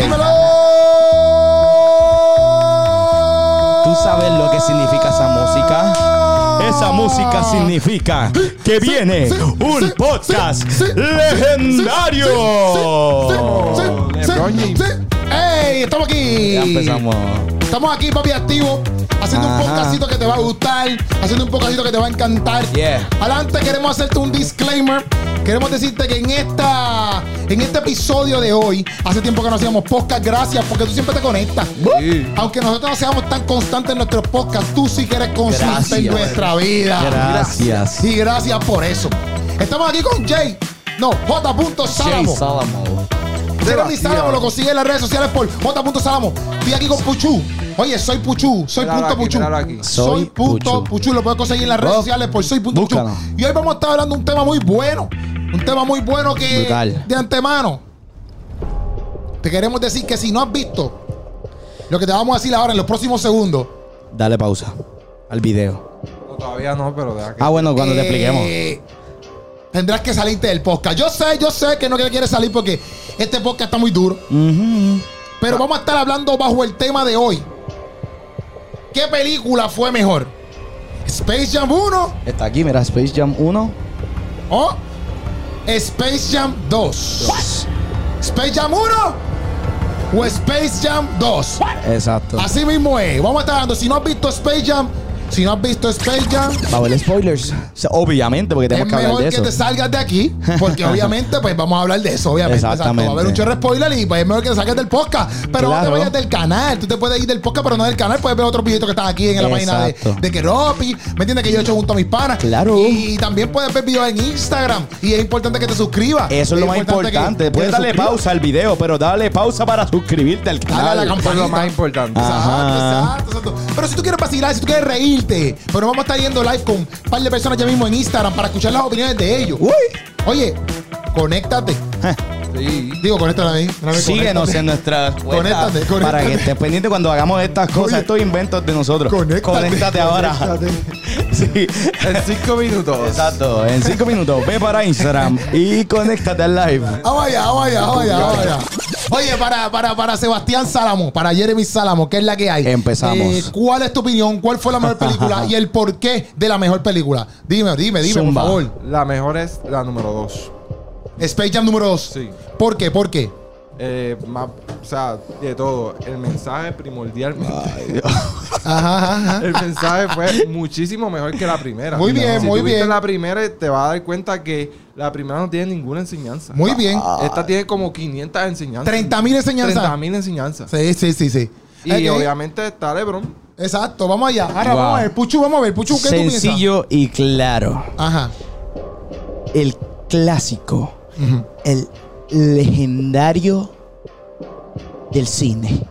¡Dímelo! ¿Tú sabes lo que significa esa música? Esa música significa que viene un podcast legendario. Estamos aquí. Ya empezamos. Estamos aquí, papi, activo. Haciendo un podcastito que te va a gustar. Haciendo un podcastito que te va a encantar. Yeah. Adelante, queremos hacerte un disclaimer. Queremos decirte que en esta en este episodio de hoy, hace tiempo que no hacíamos podcast, gracias, porque tú siempre te conectas. Sí. Aunque nosotros no seamos tan constantes en nuestros podcasts, tú sí que eres constante en nuestra vida. Gracias. Y gracias por eso. Estamos aquí con Jay. No, J. Jay Salamo. Jeremy Salamo lo consigue en las redes sociales por J. Salamo. Estoy aquí con Puchu. Oye, soy Puchu. Soy punto aquí, Puchu. aquí. Soy punto Puchu. Puchu. Lo puedes conseguir en las redes Oh, sociales por soy punto Puchu. Y hoy vamos a estar hablando de un tema muy bueno. Un tema muy bueno que Brutal. de antemano. Te queremos decir que si no has visto lo que te vamos a decir ahora en los próximos segundos. Dale pausa al video. No, todavía no, pero deja que. Ah, bueno, cuando te expliquemos. eh, Tendrás que salirte del podcast. Yo sé, yo sé que no quieres salir porque este podcast está muy duro. Ujú. Pero vamos a estar hablando bajo el tema de hoy. ¿Qué película fue mejor? ¿Space Jam 1 Está aquí, mira, Space Jam 1. o Space Jam 2? ¿Space Jam 1 o Space Jam 2? Exacto. Así mismo es. Vamos a estar hablando. Si no has visto Space Jam, si no has visto Space Jam, Va a haber spoilers. O sea, obviamente, porque es tenemos que hablar mejor de que eso. te salgas de aquí, porque obviamente pues vamos a hablar de eso, obviamente. Exacto. Exactamente. Va a haber un chorro de spoiler y pues es mejor que te salgas del podcast. Pero no te vayas del canal. Tú te puedes ir del podcast, pero no del canal. Puedes ver otros videitos que están aquí en la página de, Exacto. de Keropi. ¿Me entiendes? Que yo he hecho junto a mis panas. Claro. Y también puedes ver videos en Instagram. Y es importante que te suscribas. Eso es lo más importante. que- Puedes te darle suscribas. pausa al video, pero dale pausa para suscribirte al Dale a la canal. campanita. Eso es lo más importante. Exacto, Ajá. exacto, exacto. Pero si tú quieres vacilar, si tú quieres reírte, pero vamos a estar yendo live con un par de personas ya mismo en Instagram para escuchar las opiniones de ellos. Uy. Oye, conéctate. Sí. Digo, conéctate a mí. a mí, Síguenos conéctate. en nuestras cuentas Conéctate, conéctate. para que estés pendiente cuando hagamos estas cosas, Oye. estos inventos de nosotros. Conéctate. ahora. Conéctate. sí. En cinco minutos. Exacto. En cinco minutos, ve para Instagram y conéctate al live. Vamos allá, vamos allá, vamos allá, vamos allá. Oye, para, para, para Sebastián Salamo, para Jeremy Salamo, ¿qué es la que hay? Empezamos. Eh, ¿Cuál es tu opinión? ¿Cuál fue la mejor película? y el porqué de la mejor película. Dime, dime, dime, Zumba. por favor. La mejor es la número dos. Space Jam número 2. Sí. ¿Por qué? ¿Por qué? Eh, más, o sea, de todo. El mensaje primordialmente. Ajá, ajá, ajá. El mensaje fue muchísimo mejor que la primera. Muy bien, si muy tú viste bien. la primera, te vas a dar cuenta que la primera no tiene ninguna enseñanza. Muy bien. Esta tiene como 500 enseñanzas. 30 mil enseñanzas. 30 mil enseñanzas. Sí, sí, sí, sí. Y obviamente está LeBron. Exacto, vamos allá. Ahora Wow. vamos a ver. Puchu, vamos a ver. Puchu, ¿qué tú piensas? Sencillo y claro. Ajá. El clásico, Ujú. el legendario del cine.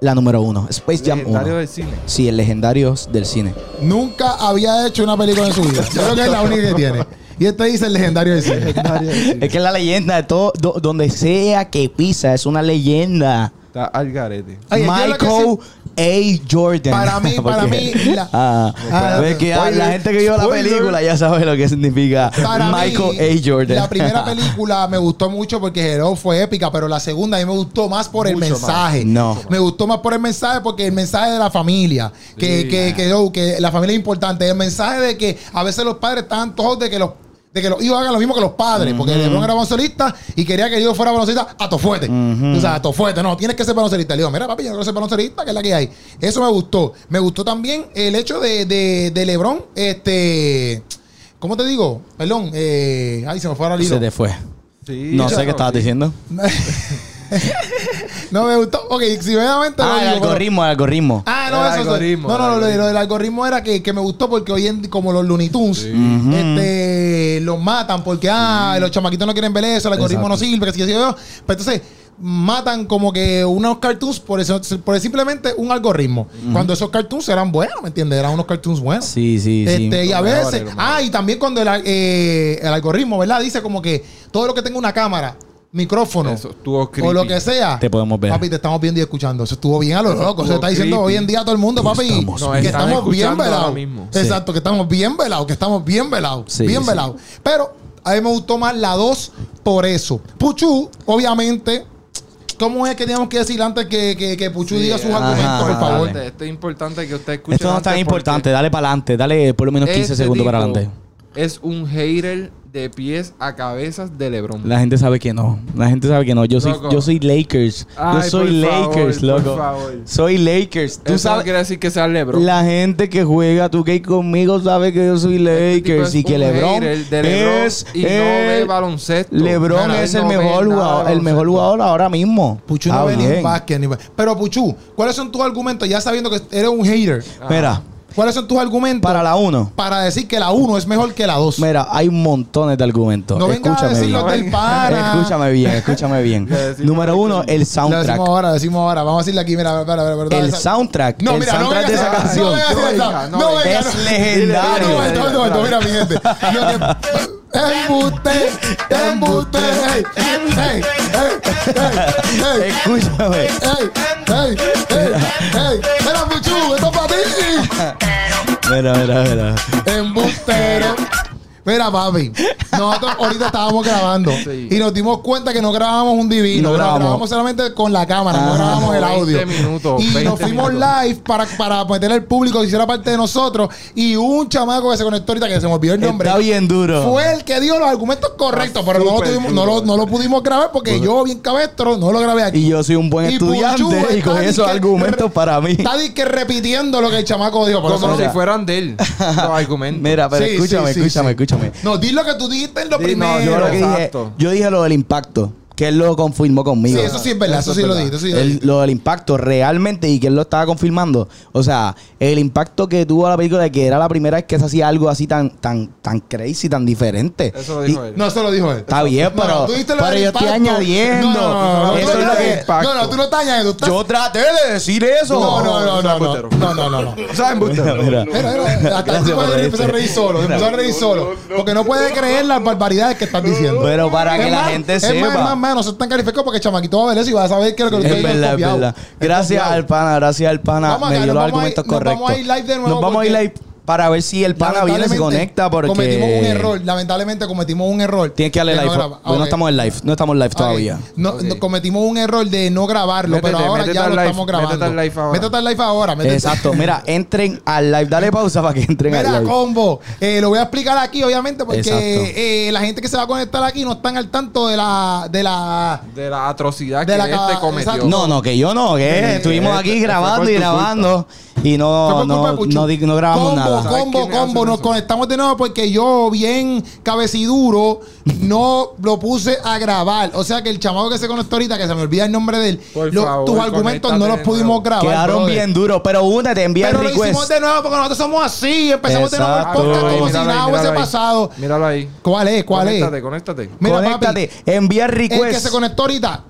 La número uno, Space Jam 1. Legendario del cine. Sí, el legendario del cine. Nunca había hecho una película en su vida. Yo creo que es la única que tiene. Y este dice el legendario de cine. Es que es la leyenda de todo, do- donde sea que pisa, es una leyenda. Está al garete. Michael A. Jordan. Para mí, para Porque- mí, la- Ah, Ah, ves que ah, oye, la gente que vio la película ya sabe lo que significa Para Michael mí, A. Jordan. La primera película me gustó mucho porque Hero fue épica, pero la segunda a mí me gustó más por el mensaje. No. Me gustó más por el mensaje porque el mensaje de la familia, que, Sí. que, que, oh, que la familia es importante. El mensaje de que a veces los padres están todos de que los de que los hijos hagan lo mismo que los padres, porque LeBron era baloncelista y quería que el hijo fuera baloncelista a tofuete. O sea, a tofuete, no, tienes que ser baloncelista. Le digo, mira, papi, yo no quiero ser baloncelista, que es la que hay. Eso me gustó. Me gustó también el hecho de, de, de LeBron, este. ¿Cómo te digo? Perdón, eh, ay, se me fue ahora el hilo. Se te fue. Sí, No sé qué estabas sí. diciendo. no me gustó. Ok, si obviamente. lo Ah, el digo, pero- algoritmo, el algoritmo. Ah, no, El eso algoritmo, No, no, lo, del algoritmo era que, que me gustó porque hoy en como los Looney Tunes este, los matan porque ah, los chamaquitos no quieren ver eso, el algoritmo no sirve, que si yo. Pero entonces matan como que unos cartoons por eso por simplemente un algoritmo. Cuando esos cartoons eran buenos, ¿me entiendes? Eran unos cartoons buenos. Sí, sí, sí. Este, y a veces, ah, y también cuando el, eh, el algoritmo, ¿verdad? Dice como que todo lo que tenga una cámara, micrófono Eso estuvo o lo que sea, Te podemos ver. Papi, te estamos viendo y escuchando. Eso estuvo bien a lo loco. Se está diciendo creepy. hoy en día a todo el mundo, papi, Estamos que estamos bien escuchando ahora velados. mismo. Exacto, que estamos bien velados, que estamos bien velados. Sí, bien sí. velados. Pero a mí me gustó más la 2 por eso. Puchu, obviamente, ¿cómo es que teníamos que decir antes que, que, que Puchu Sí, diga sus ajá, argumentos, por favor? Importante, Esto es importante que usted escuche. Esto no es tan importante. Dale para adelante. Dale por lo menos 15 segundos para adelante. Es un hater de pies a cabezas de LeBron. La gente sabe que no. La gente sabe que no. Yo soy, Loco. yo soy Lakers. Ay, yo soy por favor, Lakers, por loco. favor. Soy Lakers. Tú Eso no sabes. quiere decir que sea LeBron. La gente que juega 2K conmigo sabe que yo soy Este Lakers y que LeBron, LeBron es y no ve el- baloncesto. LeBron Mira, es él el no ve mejor jugador, el mejor jugador ahora mismo. Puchu no ve ni básquet ni Pero Puchu, ¿cuáles son tus argumentos? Ya sabiendo que eres un hater. Mira, ¿Cuáles son tus argumentos para la 1. para decir que la 1 es mejor que la 2? Mira, hay montones de argumentos. No vengas a escúchame decir bien. los del pana. Escúchame bien, escúchame bien. Número uno, el Lo decimos soundtrack. ahora, decimos ahora. Vamos a decirle aquí, mira, espera, espera, espera, El soundtrack. No, el mira, no soundtrack vengas de esa a- canción. No a No no No. Es No, legendario. no, mira, mi gente. Embuste, embuste. Escúchame. Ti! Mira, mira, mira. ¡Embustero! Mira, papi, nosotros ahorita estábamos grabando Sí. y nos dimos cuenta que no grabábamos un divino, No no grabamos. grabamos. solamente con la cámara, no Ajá. grabamos el 20 audio. minutos, y 20 nos fuimos minutos. live para, para meter al público que hiciera parte de nosotros. Y un chamaco que se conectó ahorita, que se me olvidó el nombre, Está bien duro. fue el que dio los argumentos correctos, pero no lo, tuvimos- no, lo, no pudimos grabar porque yo, bien cabestro, no lo grabé aquí. Y yo soy un buen Y estudiante Puchu y con esos argumentos para mí. Está disque repitiendo lo que el chamaco dijo. Como no si fueran de él. Los argumentos. Mira, pero Sí, escúchame, sí, sí, escúchame, sí. Escúchame. No, di lo que tú dijiste en lo no, primero. Yo lo que dije, Exacto. yo dije lo del impacto, que él lo confirmó conmigo. Sí, eso sí es verdad, eso, Eso sí es lo eso sí lo El- dijiste. lo del impacto realmente y que él lo estaba confirmando. O sea, el impacto que tuvo la película de que era la primera vez que se hacía algo así tan, tan, tan crazy, tan diferente. Eso lo dijo Y- él. No, eso lo dijo él. Está bien, No, pero, no, tú pero del yo estoy impacto. añadiendo. No, no, no, no, eso tú es no lo estás- que. impacto. No, no, tú no estás añadiendo. Yo traté de decir eso. No, no, no, no, no. No, no, no, embustero. Mira, Mira, hasta empezó a reír solo, empezó a reír solo. Porque no puede creer las barbaridades que estás diciendo. Pero para que la gente sepa. Es más, más, no seas tan calificado porque chamaquito va a ver eso y va a saber que lo que lo Es verdad, es verdad. Gracias al pana, gracias al pana. Vamos me acá, dio los argumentos nos correctos. vamos a ir live de nuevo Nos vamos a ir live para ver si el pana viene y se conecta porque. Cometimos un error, lamentablemente cometimos un error. Tienes que darle live. no porque no Ok. estamos en live. No estamos en live todavía. No, no, cometimos un error de no grabarlo, Métete, pero ahora ya lo live, estamos grabando. métete al live ahora. Métete al live ahora. métete- Exacto. Mira, entren al live. Dale pausa para que entren Mira, al live. combo, eh, lo voy a explicar aquí, obviamente, porque eh, la gente que se va a conectar aquí no están al tanto de la, de la, De la atrocidad De que la este cometió. exacto. No, no, que yo no, que estuvimos fue- aquí grabando y grabando y no, no, no, no grabamos combo, nada. ¿Sabes Combo, combo, nos eso? conectamos de nuevo porque yo, bien cabeciduro, no lo puse a grabar. O sea que el chamaco que se conectó ahorita, que se me olvida el nombre de él, Por lo- favor, tus argumentos no los pudimos grabar. Quedaron brother. bien duros, pero únete, envía el Pero lo hicimos request. de nuevo porque nosotros somos así. Empezamos de nuevo el Exacto. podcast como si nada hubiese pasado. Míralo ahí. ¿Cuál es? ¿Cuál conéctate, es? conéctate. Mira, papi, Conéctate, envía el El que request. se conectó ahorita.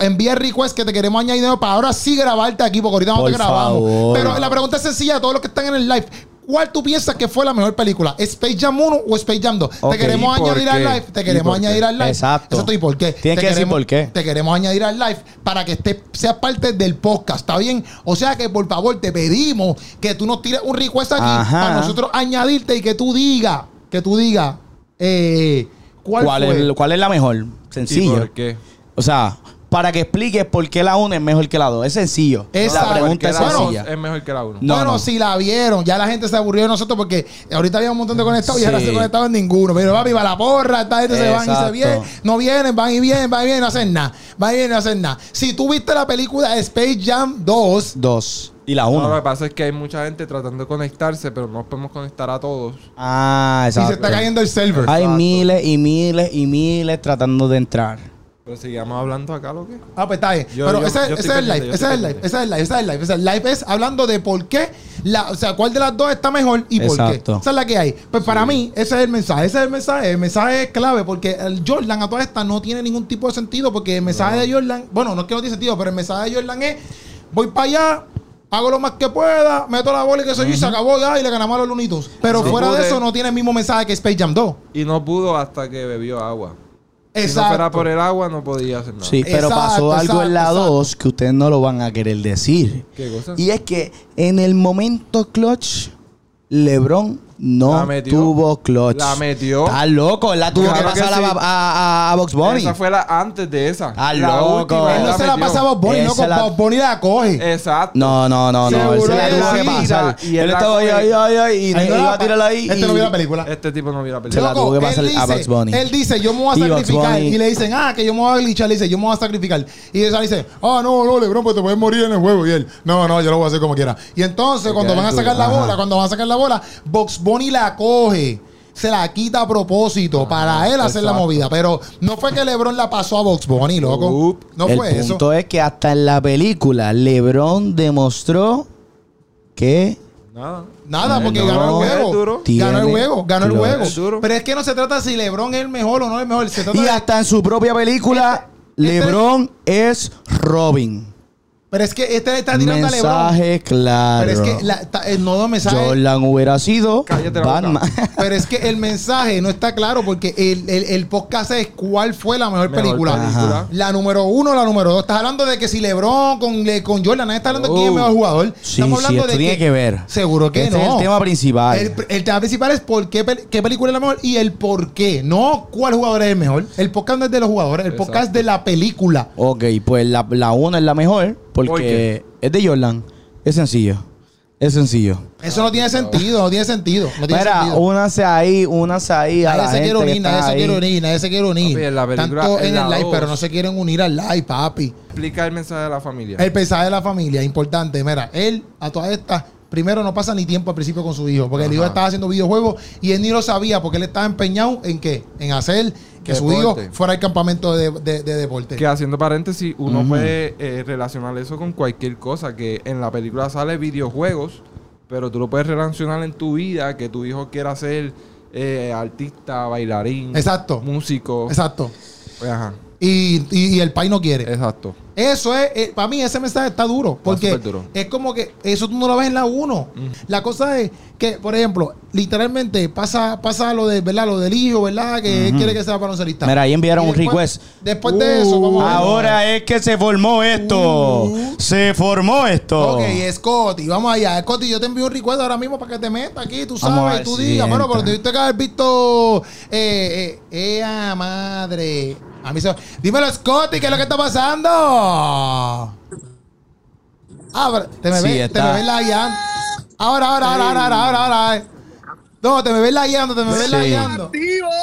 Envía el request que te queremos añadir de nuevo para ahora sí grabarte aquí, porque ahorita no Por te grabamos. favor. Pero la pregunta es sencilla a todos los que están en el live. ¿Cuál tú piensas que fue la mejor película? ¿Space Jam 1 o Space Jam 2? Ok. Te queremos ¿Y añadir al live. Te ¿Y queremos añadir al live. Exacto. Eso estoy por qué. Tienes Te que decir por qué. Te queremos añadir al live para que estés, seas parte del podcast. ¿Está bien? O sea que por favor te pedimos que tú nos tires un request aquí Ajá. para nosotros añadirte y que tú digas, que tú digas, eh, ¿cuál, ¿Cuál, fue? es, ¿Cuál es la mejor? ¿Y Sencillo. por qué? O sea, para que expliques por qué la 1 es mejor que la 2. Es sencillo. Exacto. La pregunta es sencilla. es mejor que la 1. No, bueno, no. si la vieron, ya la gente se aburrió de nosotros porque ahorita había un montón de conectados y ahora Sí. se conectaban ninguno. Pero papi, va la porra, esta gente se van y se vienen, no vienen, van y vienen, van y vienen, no hacen nada. Van y vienen, no hacen nada. Si tú viste la película Space Jam 2, Dos. Y la No, 1. lo que pasa es que hay mucha gente tratando de conectarse, pero no podemos conectar a todos. ah, y exacto. se está cayendo el server. Hay Exacto. miles y miles y miles tratando de entrar. Pero sigamos hablando acá, ¿lo que? Ah, pues está bien. Yo- Pero yo- ese, yo ese es el live, ese es el live, ese es el live, ese es el live. Ese es el live es hablando de por qué, la, o sea, cuál de las dos está mejor y por Exacto. qué. Esa es la que hay. Pues para mí, ese es el mensaje. Ese es el mensaje. El mensaje es clave porque el Jordan a todas estas no tiene ningún tipo de sentido porque el mensaje de Jordan, bueno, no es que no tiene sentido, pero el mensaje de Jordan es, voy para allá, hago lo más que pueda, meto la bola y que soy yo y se acabó ya y le ganamos a los Lunitos. Pero Sí. fuera de Pude. eso no tiene el mismo mensaje que Space Jam 2. Y no pudo hasta que bebió agua. Si no Exacto. fuera por el agua, no podía hacer nada. Sí, pero Exacto, pasó algo en la exacto, 2 que ustedes no lo van a querer decir. ¿Qué cosa? Y es que en el momento clutch, LeBron no La metió. tuvo clutch. La metió. Estás loco, él la tuvo Claro que pasar a, sí. a, a, a Box Bunny. Esa fue la antes de esa. Ah, la loco. última Él no se la metió. pasa a Bob Bunny, se con la- Bob Bunny la coge. Exacto. No, no, no, no. Él se la tuvo que pasar. Y él él estaba ahí, ahí, ahí, ahí, y Él no iba a tirarla ahí. Este y- no vio la película. Este tipo no mira la Se película. la tuvo que él pasar a dice- Bugs Bunny. Él dice, yo me voy a sacrificar. Y le dicen, ah, que yo me voy a glitchar. Le dice, yo me voy a sacrificar. Y él dice, ah, no, no, Lebron, pues te puedes morir en el juego. Y él, no, no, yo lo voy a hacer como quiera. Y entonces, cuando van a sacar la bola, cuando van a sacar la bola, Box Bunny la coge. Se la quita a propósito para él hacer la movida. Pero no fue que LeBron la pasó a Box Bunny, loco. No el fue eso. punto es que hasta en la película LeBron demostró que Nada. Nada, porque No, ganó el juego. duro. Ganó el juego, ganó el juego. Pero es que no se trata si LeBron es el mejor o no es el mejor. Se trata y de- hasta en su propia película Este- este- LeBron es Robin. Pero es que este le está tirando a LeBron. Mensaje claro. Pero es que la, ta- el nodo mensaje. Jordan hubiera sido Cállate. Batman. Pero es que el mensaje no está claro porque el, el- el podcast es cuál fue la mejor, Mejor película. película. La número uno o la número dos. Estás hablando de que si LeBron con, le- con Jordan, nadie está hablando de quién es el Oh. mejor jugador. Sí, Estamos sí, hablando esto de tiene que ver. Seguro que Este no. es el tema principal. El, el tema principal es por qué, qué película es la mejor y el por qué. No cuál jugador es el mejor. El podcast no es de los jugadores, el podcast es de la película. Ok, pues la, la una es la mejor porque ¿Por qué? es de Jordan. Es sencillo. Es sencillo. Eso no tiene sentido, no tiene sentido. No tiene Mira, sentido. únase ahí, únase ahí a Nadie la se quiere unir, nadie se quiere unir, nadie se quiere unir. Papi, en la película, Tanto en en la el live, pero no se quieren unir al live, papi. Explica el mensaje de la familia. El mensaje de la familia, importante. Mira, él a todas estas, primero no pasa ni tiempo al principio con su hijo, porque el hijo estaba haciendo videojuegos y él ni lo sabía porque él estaba empeñado en qué? En hacer que su hijo fuera al campamento de, de- de deporte. Que haciendo paréntesis, uno puede eh, relacionar eso con cualquier cosa. Que en la película sale videojuegos, pero tú lo puedes relacionar en tu vida. Que tu hijo quiera ser eh, artista, bailarín, Exacto. músico. Exacto. Pues, ajá, Y, y- y el país no quiere. exacto. Eso es, para mí ese mensaje está duro, porque duro. es como que eso tú no lo ves en la 1. La cosa es que, por ejemplo, literalmente pasa pasa lo de, ¿verdad? Lo del hijo, ¿verdad? Que él quiere que sea baloncelista. Mira, ahí enviaron Y un después- request. Después de eso, como Ahora es que se formó esto. Uh. Se formó esto. Ok, Scotty, vamos allá. Scotty, yo te envío un recuerdo ahora mismo para que te metas aquí, tú Vamos a sabes, ver tú si digas. Bueno, pero tuviste que haber visto. Eh, eh, ¡Ea madre! A mí se... Dímelo, Scotty, ¿qué es lo que está pasando? Ah, pero te me Sí, ves, te me ves lagueando. Ahora, ahora, ahora, ahora, ahora, ahora, ahora. No, te me ves lagueando, te me ves Sí. lagueando.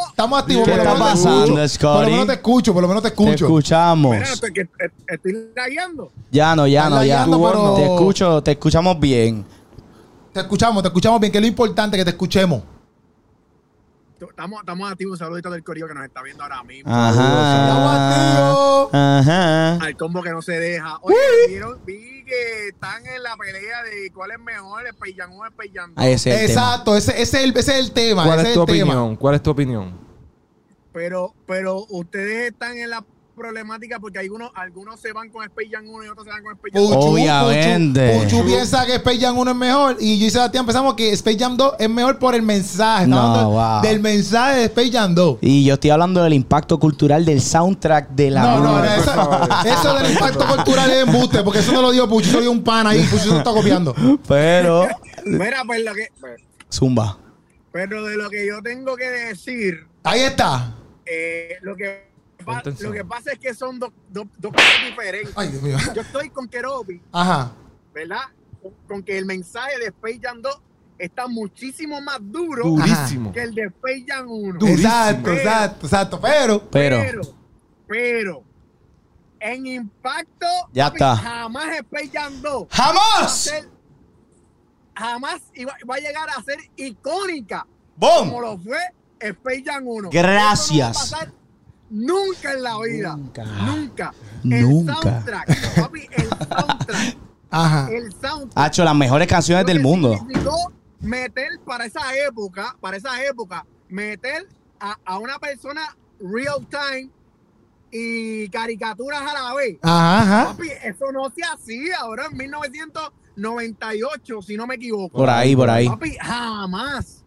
Estamos activos, ¿Qué por lo está menos te pasando, escucho. Por Scotty? lo menos te escucho, por lo menos te Te escucho. escuchamos. Mira, estoy, que- estoy lagueando. Ya no, ya no, ya. pero- Te escucho, te escuchamos bien. Te escuchamos, te escuchamos bien, que es lo importante que te escuchemos. Estamos, estamos activos. Un saludito del corillo que nos está viendo ahora mismo. Ajá. Ajá. Al combo que no se deja. Oye, vieron, vi que están en la pelea de cuál es mejor, el Peillan 1 o el Peillan 2. Ahí ese es el tema. Exacto, ese, ese es el, ese es el tema. ¿Cuál ese es tu el tema. opinión? ¿Cuál es tu opinión? Pero, pero ustedes están en la problemática porque algunos, algunos se van con Space Jam 1 y otros se van con Space Jam 2. Puchu, Obviamente. Puchu, Puchu piensa que Space Jam 1 es mejor y yo y Sebastián pensamos que Space Jam 2 es mejor por el mensaje. No, hablando wow. del mensaje de Space Jam 2. Y yo estoy hablando del impacto cultural del soundtrack de la No, no, no, eso, eso del impacto cultural es embuste, porque eso no lo dio Puchu, eso lo dio un pan ahí, Puchu se está copiando. Pero, Mira, pues lo que. pues, zumba. Pero de lo que yo tengo que decir, Ahí está. eh, lo que pa- lo que pasa es que son dos dos- dos cosas diferentes. Ay, Dios mío. Yo estoy con Keropi, Ajá. ¿verdad? Con, con que el mensaje de Space Jam 2 está muchísimo más duro Durísimo. que el de Space Jam 1. Durísimo. Exacto, Pero- exacto, exacto. Pero, Pero, pero, pero, en impacto, Ya papi, está. jamás Space Jam 2 va a ¡jamás! ser- jamás iba- va a llegar a ser icónica como ¡Boom! lo fue Space Jam 1. Gracias. Nunca en la vida. Nunca. Nunca. Nunca. El soundtrack, papi, el soundtrack. Ajá. el soundtrack. Ha hecho las mejores canciones del mundo. meter para esa época, para esa época, meter a, a una persona real time y caricaturas a la vez. Ajá, ajá. Papi, eso no se hacía ahora en 1998, si no me equivoco. Por ahí, por ahí. Papi, jamás.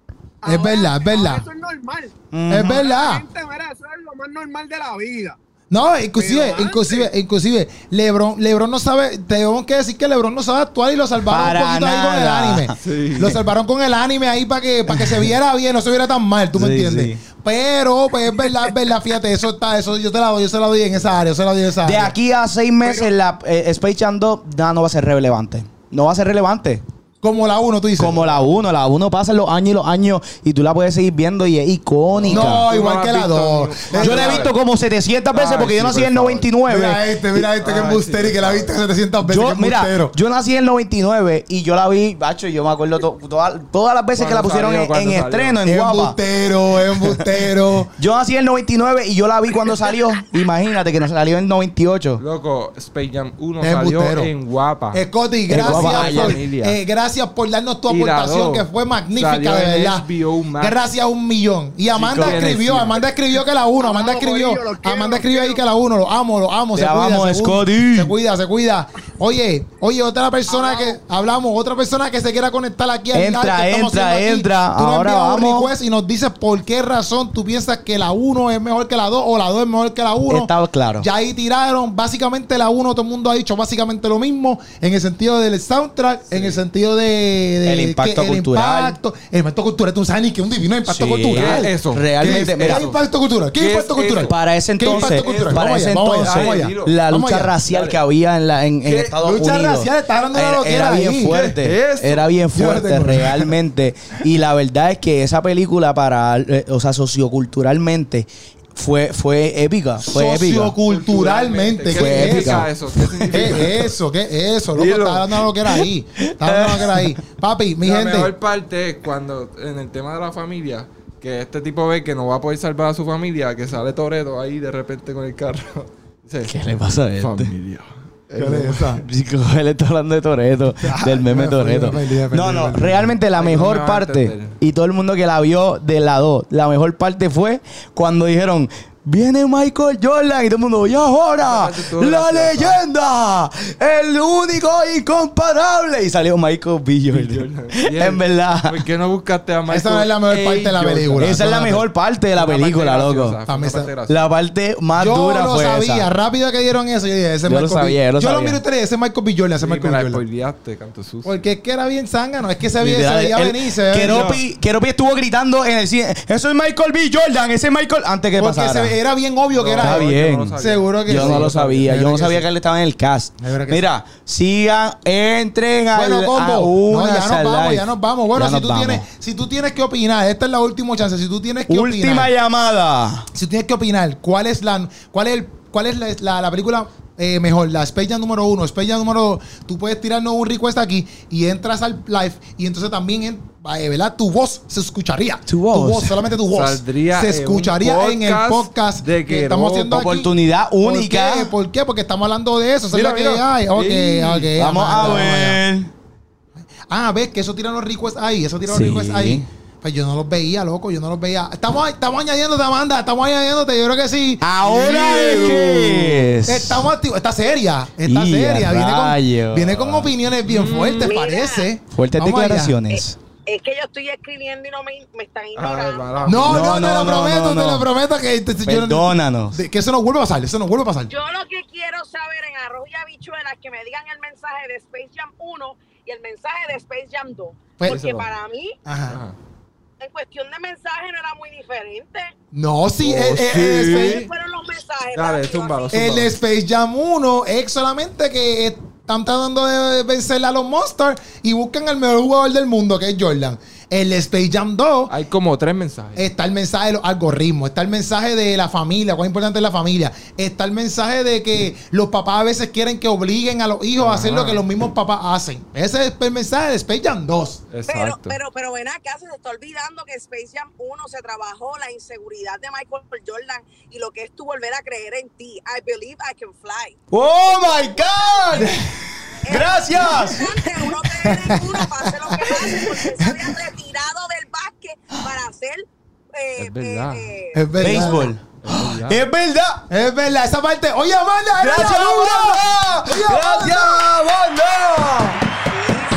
Es verdad, es verdad. Eso es normal. Mm. Es verdad. Gente, mira, eso es lo más normal de la vida. No, inclusive, antes- inclusive, inclusive, Lebron, Lebron no sabe, tenemos que decir que Lebron no sabe actuar y lo salvaron un poquito ahí con el anime. Sí. Lo salvaron con el anime ahí para que, para que se viera bien, no se viera tan mal, tú me entiendes. sí. Pero, pues es verdad, es verdad, fíjate, eso está, eso yo te la doy, yo se la doy en esa área, yo se la doy en esa De área. aquí a seis meses, la eh, Space Jam 2 ya no va a ser relevante. No va a ser relevante. Como la uno, tú dices. Como la 1. La 1 pasa los años y los años y tú la puedes seguir viendo y es icónica. No, igual que la visto dos. ni- Yo la he visto como 700 veces Ay, porque yo nací en el favor. 99. Mira este, mira este que Ay, embustero y que la viste 700 veces. Yo, que mira, embustero. yo nací en el 99 y yo la vi, bacho, yo me acuerdo to- toda- todas las veces que la ¿Cuándo pusieron salió? en, estreno, en Guapa. Embustero, embustero. Yo nací en el 99 y yo la vi cuando salió. Imagínate que no salió en el 98. Loco, Space Jam 1 Es salió en guapa. Scotty, Es gracias gracias por darnos tu aportación, que fue magnífica, de verdad. Gracias a un millón. Y Amanda escribió, Amanda escribió que la uno, Amanda escribió, Amanda escribió ahí que la uno, lo amo, lo amo, Te se cuida, se cuida, se cuida. Oye, oye, otra persona que hablamos, otra persona que se quiera conectar aquí al Entra, que estamos entra, haciendo aquí. entra. Tú nos Ahora un vamos. request y nos dices por qué razón tú piensas que la 1 es mejor que la 2 o la 2 es mejor que la 1. Está claro. Ya ahí tiraron, básicamente la 1 todo el mundo ha dicho básicamente lo mismo en el sentido del soundtrack, en el sentido de, de- El impacto que cultural. impacto, el impacto cultural, tú sabes ni que es un divino impacto Sí, cultural. ¿qué es eso? Realmente, ¿Qué, mira, ¿Qué impacto cultural? ¿Qué, ¿Qué impacto es cultural? eso? para ese ¿Qué entonces, impacto cultural? para ese entonces, la lucha racial que había en, la, en. Estados Lucha Unidos racial, estás hablando de era, lo que era era bien ahí. fuerte, era bien fuerte realmente. Y la verdad es que esa película para, eh, o sea, socioculturalmente fue, fue épica, fue épica. Socioculturalmente. ¿Qué ¿Qué Fue es significa eso? eso? ¿Qué es eso? ¿Qué es eso? Loco, estás hablando de lo que era ahí. Estás hablando de lo que era ahí. Papi, mi la gente. mejor parte es cuando en el tema de la familia que este tipo ve que no va a poder salvar a su familia que sale Toreto ahí de repente con el carro ¿Qué le pasa a este? familia ¿Qué es esa? Chico, él está hablando de Toreto, del meme me Toreto. No, no, realmente la mejor parte, y todo el mundo que la vio de la 2, la mejor parte fue cuando dijeron, viene Michael Jordan, y todo el mundo, y ahora, la leyenda, el único incomparable. Y salió Michael B. Jordan. En verdad. ¿por qué no buscaste a Michael Esa no es la mejor parte de la película. Esa es la mejor parte de la película, loco. parte. La parte más Yo dura lo fue sabía, esa. rápido que dieron eso, yo dije, ese Yo lo Michael sabía, B. yo lo Yo lo sabía. miro ustedes, ese Michael B. Jordan, ese Michael. Jordan. spoileaste, canto sucio. Porque es que era bien zángano, es que se, veía- venir, se veía Keropi, estuvo gritando en el cine. Eso es Michael B. Jordan, ese es Michael. Antes que pasara. Era bien obvio que No, era Está yo no bien. lo sabía. Seguro que yo sí. no lo sabía. Yo no sabía que él estaba en el cast. Es verdad que Mira, sigan, entren al, Bueno, a combo. una No, ya nos Sal vamos, Live. ya nos vamos. Bueno, Ya si nos tú, vamos. tienes, si tú tienes que opinar, esta es la última chance. Si tú tienes que Última opinar, llamada. si tú tienes que opinar, ¿cuál es la, cuál es el- cuál es la, la- la película eh, mejor? La Space Jam número uno, Space Jam número dos. Tú puedes tirarnos un request aquí y entras al live y entonces también, en- eh, ¿verdad? Tu voz se escucharía. Tu voz. solamente tu voz. Saldría se escucharía en el podcast de que estamos haciendo aquí. Oportunidad ¿Por única. qué? ¿Por qué? Porque estamos hablando de eso. Mira, la que mira. hay. Ok, Sí. ok. Vamos a Amanda, ver. Ah, ves que eso tiran los requests ahí, eso tiran Sí. los requests ahí. Pues yo no los veía, loco, yo no los veía. Estamos, estamos añadiéndote, Amanda, estamos añadiéndote, yo creo que sí. Ahora es. Estamos activos. Está seria, está Y seria. Viene con, viene con opiniones bien fuertes, Mira. parece. Fuertes Vamos allá. declaraciones. Es que yo estoy escribiendo y no me, me están ignorando. No, no, No, te lo no, prometo, no, te lo prometo que, te- Perdónanos. que eso no vuelve a pasar, eso no vuelve a pasar. Yo lo que quiero saber en arroz y habichuelas que me digan el mensaje de Space Jam 1 y el mensaje de Space Jam 2. Pues- Porque para mí, Ajá. En cuestión de mensaje, no era muy diferente. No, sí, Oh, el, el- sí. el ¿Cuáles Space, fueron los mensajes? Dale, zúmbalo, el Space Jam 1 es solamente que están tratando de vencer a los Monsters y buscan al mejor jugador del mundo, que es Jordan. El Space Jam 2 Hay como tres mensajes. Está el mensaje de los algoritmos, está el mensaje de la familia, cuán importante es la familia, está el mensaje de que los papás a veces quieren que obliguen a los hijos a hacer lo que los mismos papás hacen. Ese es el mensaje de Space Jam 2. Pero, Exacto. pero, pero ven acá, se está olvidando que Space Jam 1 se trabajó la inseguridad de Michael Jordan y lo que es tu volver a creer en ti. I believe I can fly. ¡Oh, my God! ¡Gracias! Uno en uno para hacer lo que pase, porque se había retirado del básquet para hacer. eh, Es verdad. eh, eh, Es verdad. Béisbol. Es verdad. Es verdad. Es verdad, esa parte. Oye, Amanda, eres ¡Gracias, la dura. banda! Oye, ¡Gracias, banda! sí, sí.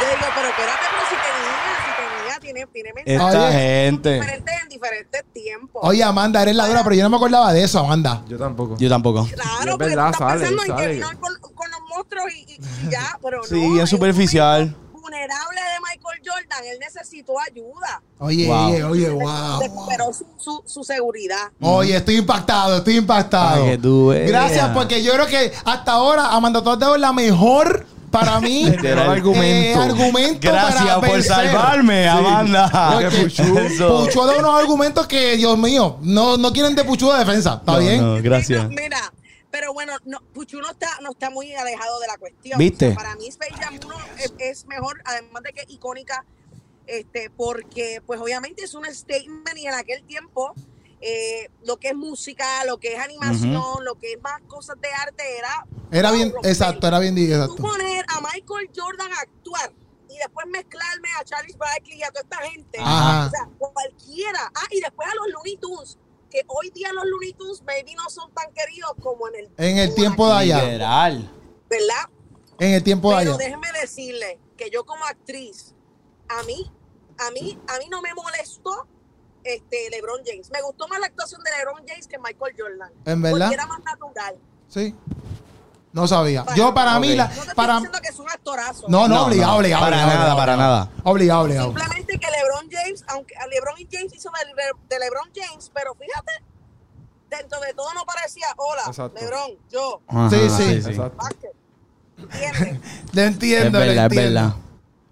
Yo digo, pero espérate, pero si tenía, si tenía, tiene, tiene mensajes Esta Oye. gente. diferentes en diferentes tiempos. tiempo. Oye, Amanda, eres la dura, pero yo no me acordaba de eso, Amanda. Yo tampoco. Yo tampoco. Claro, es porque verdad, tú estás sale, pensando en sale. que vino con, con los monstruos y, ya, pero Sí, no. en un superficial. Vulnerable de Michael Jordan, él necesitó ayuda. Oye, Wow. oye, oye, wow. Recuperó su, su, su seguridad. Oye, estoy impactado, estoy impactado. Que. Gracias, porque yo creo que hasta ahora, Amanda, tú has dado la mejor para mí Literal. argumento. argumento Gracias para por vencer. salvarme, Amanda. Puchu. Eso. Puchu ha dado unos argumentos que, Dios mío, no, no quieren de Puchu de defensa. ¿Está No, bien? no, gracias. Mira, mira, pero bueno, no, Puchu no está, no está muy alejado de la cuestión. ¿Viste? O sea, para mí Space Jam 1 es, es mejor, además de que es icónica, este, porque pues obviamente es un statement y en aquel tiempo eh, lo que es música, lo que es animación, lo que es más cosas de arte era... Era bien, romper. exacto, era bien, Tú exacto. poner a Michael Jordan a actuar y después mezclarme a Charles Barkley y a toda esta gente. Ajá. O sea, cualquiera. Ah, y después a los Looney Tunes, que hoy día los Looney Tunes maybe no son tan queridos como en el, En el tiempo de allá. ¿Verdad? En el tiempo de Pero allá. déjeme decirle que yo como actriz, a mí, a mí, a mí no me molestó este LeBron James. Me gustó más la actuación de LeBron James que Michael Jordan. ¿En verdad? Porque era más natural. Sí. No sabía. Yo para mí, Ok. la, No te estoy para... diciendo que es un actorazo. No, no, No, obligado, no, obligado. para obligado, nada, obligado, para nada. Obligado, obligado. Simplemente que LeBron James, aunque a LeBron y James hizo de, de LeBron James, pero fíjate, dentro de todo no parecía, hola, Exacto. LeBron, yo, Ajá, Sí, sí. Exacto. Lo Es entiendo, lo verdad, es verdad.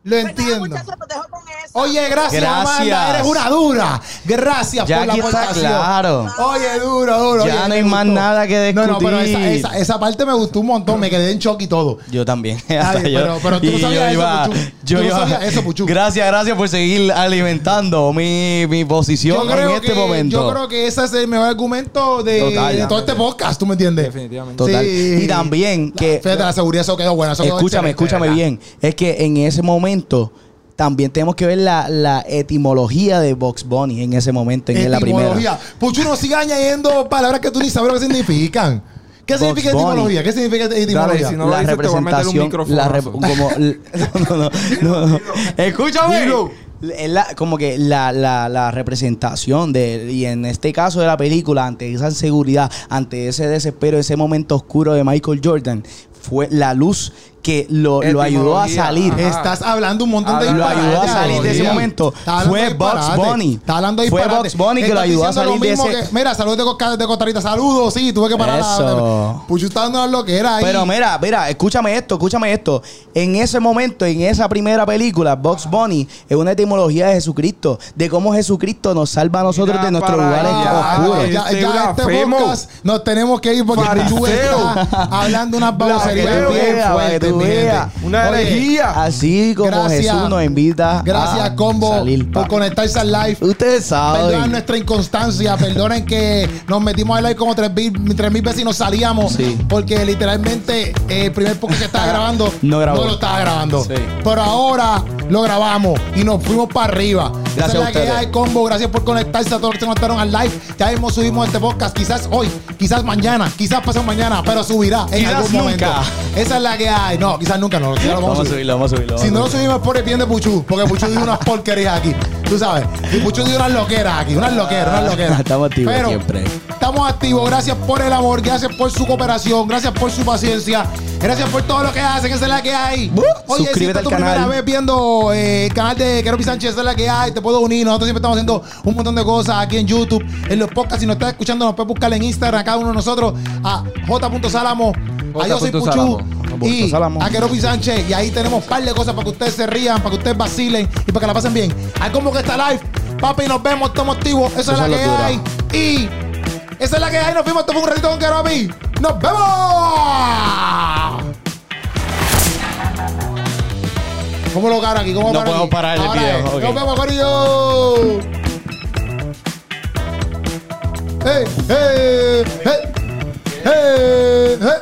Lo Pues nada, entiendo. muchachos, dejo esa. Oye, gracias, Gracias. Amanda. Eres una dura. Gracias Ya por la aportación. claro. Oye, duro, duro. Ya Oye, no hay más nada que No, no, pero esa, discutir. esa, esa parte me gustó un montón. Me quedé en shock y todo. Yo también. Ay, Hasta yo- pero- pero tú no y sabías yo eso, iba- Puchu. yo Tú no iba- sabías eso, Puchu. Gracias, gracias por seguir alimentando mi, mi posición en este que, momento. yo creo que ese es el mejor argumento de, Total. de todo este podcast, ¿tú me entiendes? Definitivamente. Total. Sí. Y también que Fíjate, la seguridad, eso quedó. Eso quedó escúchame, escúchame bien. Es que en ese momento también tenemos que ver la, la etimología de Box Bunny en ese momento, en la primera. Etimología. Puchu no siga añadiendo palabras que tú ni sabes lo que significan. ¿Qué Box significa Bunny. etimología? ¿Qué significa etimología? Dale, si no la dices, te voy a meter un representación, la rep- microfonazo. como, no, no, no, no. escúchame, Dilo. Es la- como que la, la, la representación de, y en este caso de la película, ante esa inseguridad, ante ese desespero, ese momento oscuro de Michael Jordan, fue la luz que lo, lo ayudó a salir. ajá. Estás hablando un montón de Lo ayudó a salir de ese momento. Estás Fue disparates. Bunny. Estás hablando de Fue. Bugs Bunny que lo Estás ayudó a salir de mismo ese- que- mira, saludos de, Costa- de Costa Rica. Saludos, sí, tuve que parar. Eso. La, Puchu está dando lo que era ahí. Pero mira, mira, escúchame esto, escúchame esto. En ese momento, en esa primera película, Box Bunny es una etimología de Jesucristo, de cómo Jesucristo nos salva a nosotros Mira de nuestros lugares oscuros. Ya, ya este podcast nos tenemos que ir porque Fariseo. Puchu está hablando unas baboserías bien fuertes, tú veas. Una Oye, herejía. Así como Gracias. Jesús nos invita Gracias, a Combo, salir. por conectarse al live. Ustedes Perdonen saben. nuestra inconstancia, perdonen que nos metimos al live como tres mil, tres mil veces y nos salíamos. Sí. Porque literalmente eh, el primer podcast que estaba grabando No grabó. lo estaba grabando. Sí. Pero ahora lo grabamos y nos fuimos para arriba. Gracias Esa a es la que ustedes. hay, Combo. Gracias por conectarse a todos los que se conectaron al live. Ya mismo subimos este podcast, quizás hoy, quizás mañana, quizás pasado mañana, pero subirá en Quizás algún momento. nunca. Esa es la que hay. No, quizás nunca no. quizás lo Vamos a subir. subirlo, vamos a subirlo. Si no lo vamos a subimos por el bien de Puchu, porque Puchu dio unas porquerías aquí. Tú sabes. Y Puchu dio unas loqueras aquí, unas loqueras, unas loqueras. Estamos activos Pero siempre. Estamos activos. Gracias por el amor, gracias por su cooperación, gracias por su paciencia, gracias por todo lo que hacen. Esa es la que hay. Oye, si suscríbete esta es al tu canal. primera vez viendo eh, el canal de Keropi Sánchez, esa es la que hay. Te puedo unir. Nosotros siempre estamos haciendo un montón de cosas aquí en YouTube, en los podcasts. Si nos estás escuchando, nos puedes buscar en Instagram a cada uno de nosotros a j.salamo. A yo soy. Puchu. Y a Keropi Sánchez. Y ahí tenemos un par de cosas para que ustedes se rían, para que ustedes vacilen y para que la pasen bien. Hay como que está live. Papi, nos vemos, estamos activos. Esa es la que dura. hay. Y esa es la que hay. Nos vimos. Esto fue un ratito con Keropi. ¡Nos vemos! ¿Cómo lo cara aquí? ¿Cómo No podemos aquí? parar el Ahora video, es. ok. Nos vemos, Corillo. ¡Hey! ¡Hey! ¡Hey! ¡Hey!